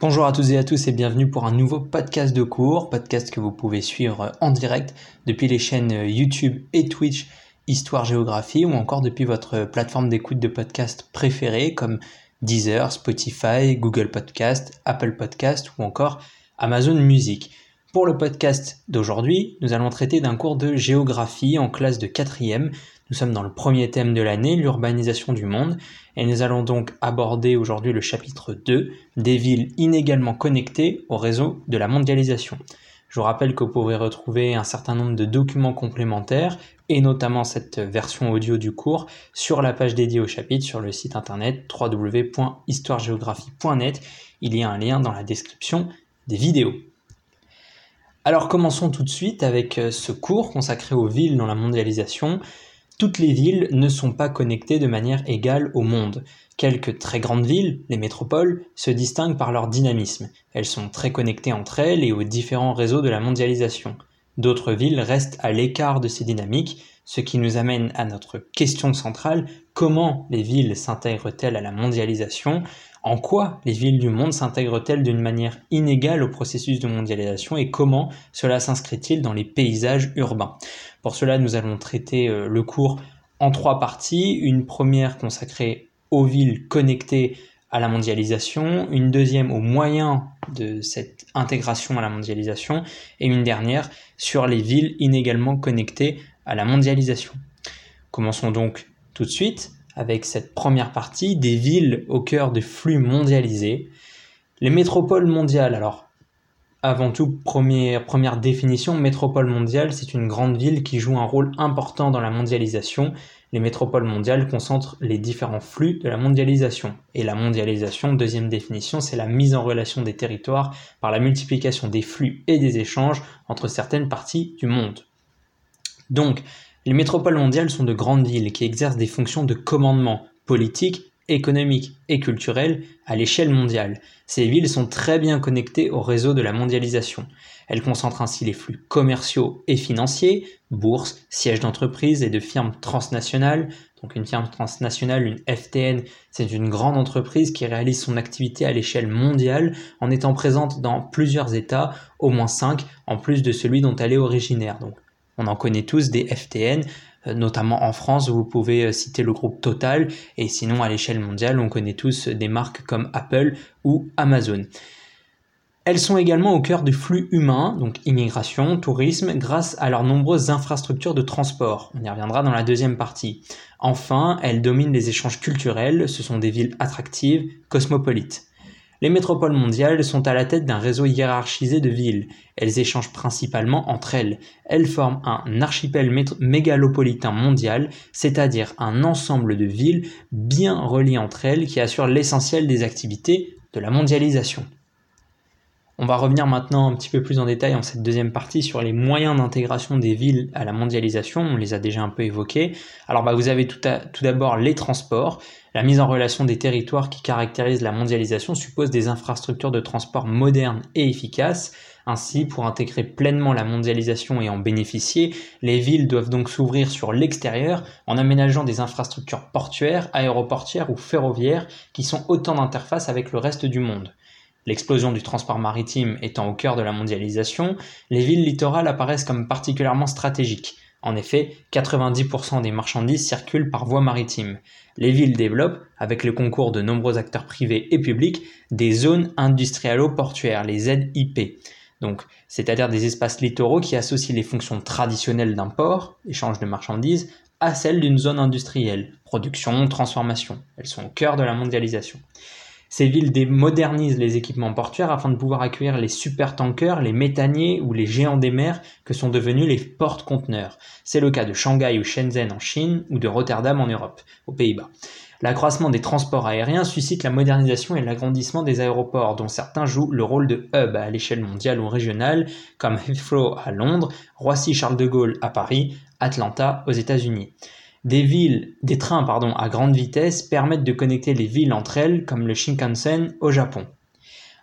Bonjour à tous et à tous et bienvenue pour un nouveau podcast de cours, podcast que vous pouvez suivre en direct depuis les chaînes YouTube et Twitch Histoire Géographie ou encore depuis votre plateforme d'écoute de podcast préférée comme Deezer, Spotify, Google Podcast, Apple Podcast ou encore Amazon Music. Pour le podcast d'aujourd'hui, nous allons traiter d'un cours de géographie en classe de quatrième. Nous sommes dans le premier thème de l'année, l'urbanisation du monde, et nous allons donc aborder aujourd'hui le chapitre 2, des villes inégalement connectées au réseau de la mondialisation. Je vous rappelle que vous pourrez retrouver un certain nombre de documents complémentaires, et notamment cette version audio du cours, sur la page dédiée au chapitre sur le site internet www.histoiregéographie.net. Il y a un lien dans la description des vidéos. Alors commençons tout de suite avec euh, ce cours consacré aux villes dans la mondialisation. Toutes les villes ne sont pas connectées de manière égale au monde. Quelques très grandes villes, les métropoles, se distinguent par leur dynamisme. Elles sont très connectées entre elles et aux différents réseaux de la mondialisation. D'autres villes restent à l'écart de ces dynamiques, ce qui nous amène à notre question centrale, comment les villes s'intègrent-elles à la mondialisation? En quoi les villes du monde s'intègrent-elles d'une manière inégale au processus de mondialisation et comment cela s'inscrit-il dans les paysages urbains? Pour cela, nous allons traiter euh, le cours en trois parties. Une première consacrée aux villes connectées à la mondialisation, une deuxième aux moyens de cette intégration à la mondialisation et une dernière sur les villes inégalement connectées à la mondialisation. Commençons donc tout de suite avec cette première partie des villes au cœur des flux mondialisés. Les métropoles mondiales, alors avant tout, première, définition, métropole mondiale, c'est une grande ville qui joue un rôle important dans la mondialisation. Les métropoles mondiales concentrent les différents flux de la mondialisation. Et la mondialisation, deuxième définition, c'est la mise en relation des territoires par la multiplication des flux et des échanges entre certaines parties du monde. Donc, les métropoles mondiales sont de grandes villes qui exercent des fonctions de commandement politique, économique et culturel à l'échelle mondiale. Ces villes sont très bien connectées au réseau de la mondialisation. Elles concentrent ainsi les flux commerciaux et financiers, bourses, sièges d'entreprises et de firmes transnationales. Donc une firme transnationale, une FTN, c'est une grande entreprise qui réalise son activité à l'échelle mondiale en étant présente dans plusieurs États, au moins cinq, en plus de celui dont elle est originaire. On en connaît tous des FTN, euh, notamment en France, vous pouvez euh, citer le groupe Total, et sinon à l'échelle mondiale, on connaît tous des marques comme Apple ou Amazon. Elles sont également au cœur du flux humain, donc immigration, tourisme, grâce à leurs nombreuses infrastructures de transport. On y reviendra dans la deuxième partie. Enfin, elles dominent les échanges culturels, ce sont des villes attractives, cosmopolites. Les métropoles mondiales sont à la tête d'un réseau hiérarchisé de villes. Elles échangent principalement entre elles. Elles forment un archipel mégalopolitain mondial, c'est-à-dire un ensemble de villes bien reliées entre elles qui assurent l'essentiel des activités de la mondialisation. On va revenir maintenant un petit peu plus en détail en cette deuxième partie sur les moyens d'intégration des villes à la mondialisation. On les a déjà un peu évoqués. Alors bah, vous avez tout, d'abord les transports. La mise en relation des territoires qui caractérisent la mondialisation suppose des infrastructures de transport modernes et efficaces. Ainsi, pour intégrer pleinement la mondialisation et en bénéficier, les villes doivent donc s'ouvrir sur l'extérieur en aménageant des infrastructures portuaires, aéroportières ou ferroviaires qui sont autant d'interfaces avec le reste du monde. L'explosion du transport maritime étant au cœur de la mondialisation, les villes littorales apparaissent comme particulièrement stratégiques. En effet, 90% des marchandises circulent par voie maritime. Les villes développent, avec le concours de nombreux acteurs privés et publics, des zones industrialo-portuaires, les ZIP. Donc, c'est-à-dire des espaces littoraux qui associent les fonctions traditionnelles d'un port, échange de marchandises, à celles d'une zone industrielle, production, transformation. Elles sont au cœur de la mondialisation. Ces villes modernisent les équipements portuaires afin de pouvoir accueillir les supertankers, les méthaniers ou les géants des mers que sont devenus les porte-conteneurs. C'est le cas de Shanghai ou Shenzhen en Chine ou de Rotterdam en Europe, aux Pays-Bas. L'accroissement des transports aériens suscite la modernisation et l'agrandissement des aéroports, dont certains jouent le rôle de hub à l'échelle mondiale ou régionale, comme Heathrow à Londres, Roissy-Charles de Gaulle à Paris, Atlanta aux États-Unis. Des villes, des trains pardon, à grande vitesse permettent de connecter les villes entre elles, comme le Shinkansen au Japon.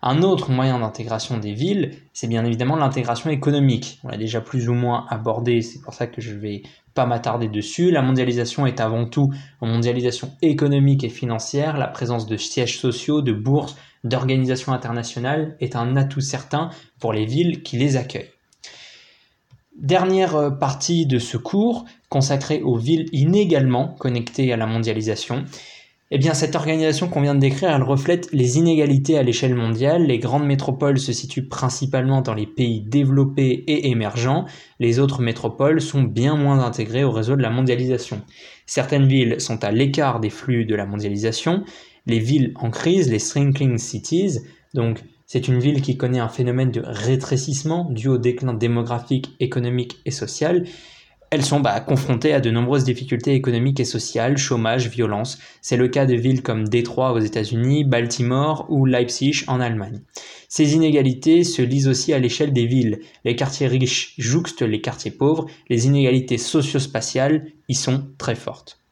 Un autre moyen d'intégration des villes, c'est bien évidemment l'intégration économique. On l'a déjà plus ou moins abordé, c'est pour ça que je ne vais pas m'attarder dessus. La mondialisation est avant tout une mondialisation économique et financière, la présence de sièges sociaux, de bourses, d'organisation internationale est un atout certain pour les villes qui les accueillent. Dernière euh, partie de ce cours consacrée aux villes inégalement connectées à la mondialisation. Eh bien, cette organisation qu'on vient de décrire, elle reflète les inégalités à l'échelle mondiale. Les grandes métropoles se situent principalement dans les pays développés et émergents. Les autres métropoles sont bien moins intégrées au réseau de la mondialisation. Certaines villes sont à l'écart des flux de la mondialisation. Les villes en crise, les shrinking cities, donc c'est une ville qui connaît un phénomène de rétrécissement dû au déclin démographique, économique et social, elles sont bah, confrontées à de nombreuses difficultés économiques et sociales, chômage, violence. C'est le cas de villes comme Détroit aux États-Unis, Baltimore ou Leipzig en Allemagne. Ces inégalités se lisent aussi à l'échelle des villes. Les quartiers riches jouxtent les quartiers pauvres, les inégalités socio-spatiales y sont très fortes.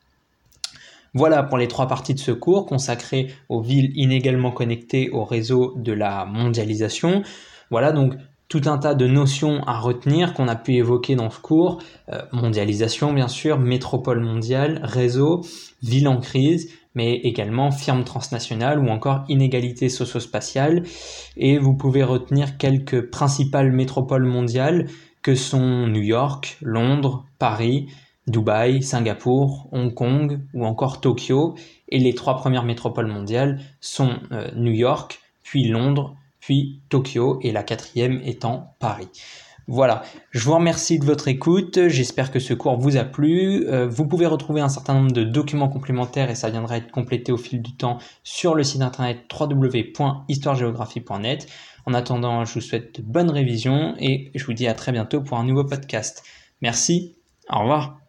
Voilà pour les trois parties de ce cours consacrées aux villes inégalement connectées au réseau de la mondialisation. Voilà donc tout un tas de notions à retenir qu'on a pu évoquer dans ce cours. Euh, mondialisation, bien sûr, métropole mondiale, réseau, ville en crise, mais également firme transnationale ou encore inégalité socio-spatiale. Et vous pouvez retenir quelques principales métropoles mondiales que sont New York, Londres, Paris, Dubaï, Singapour, Hong Kong ou encore Tokyo. Et les trois premières métropoles mondiales sont euh, New York, puis Londres, puis Tokyo et la quatrième étant Paris. Voilà, je vous remercie de votre écoute, j'espère que ce cours vous a plu. Euh, vous pouvez retrouver un certain nombre de documents complémentaires et ça viendra être complété au fil du temps sur le site internet www.histoiregéographie.net. En attendant, je vous souhaite de bonnes révisions et je vous dis à très bientôt pour un nouveau podcast. Merci, au revoir.